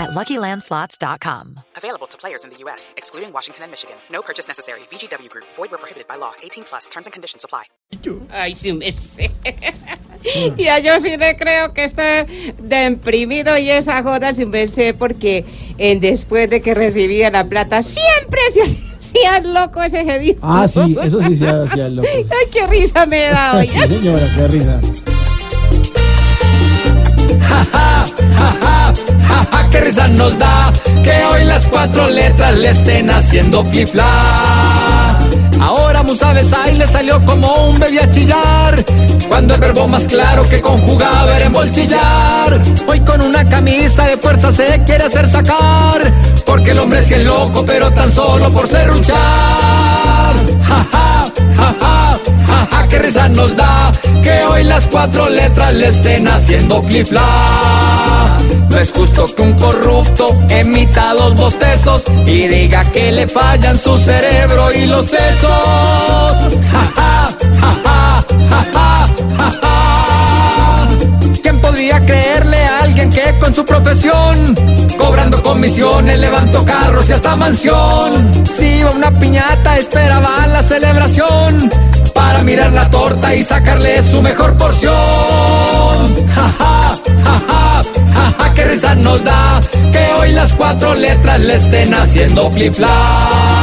at LuckyLandSlots.com. Available to players in the U.S., excluding Washington and Michigan. No purchase necessary. VGW Group. Void where prohibited by law. 18 plus. Terms and conditions apply. Ay, sí, me sé. y a yo sí le creo que está de imprimido y esa joda sin sé porque en después de que recibía la plata siempre se hacía loco ese jedido. Ah, sí, eso sí se hacía loco. Ay, qué risa me da hoy. Sí, señora, qué risa. ja, ja, ja, ja, ja, qué risa nos da que hoy las cuatro letras le estén haciendo pifla. Ahora Musa Besay le salió como un bebé a chillar, cuando el verbo más claro que conjugaba era embolchillar. Hoy con una camisa de fuerza se quiere hacer sacar, porque el hombre sí es loco, pero tan solo por ser luchar. Ja, ja, ja, ja, ja, ja, qué risa nos da que hoy las cuatro letras le estén haciendo flip-flop. Es justo que un corrupto emita dos bostezos y diga que le fallan su cerebro y los sesos. Ja. ¿Quién podría creerle a alguien que con su profesión, cobrando comisiones, levantó carros y hasta mansión? Si iba una piñata, esperaba la celebración para mirar la torta y sacarle su mejor porción. Las cuatro letras le estén haciendo flip-flop.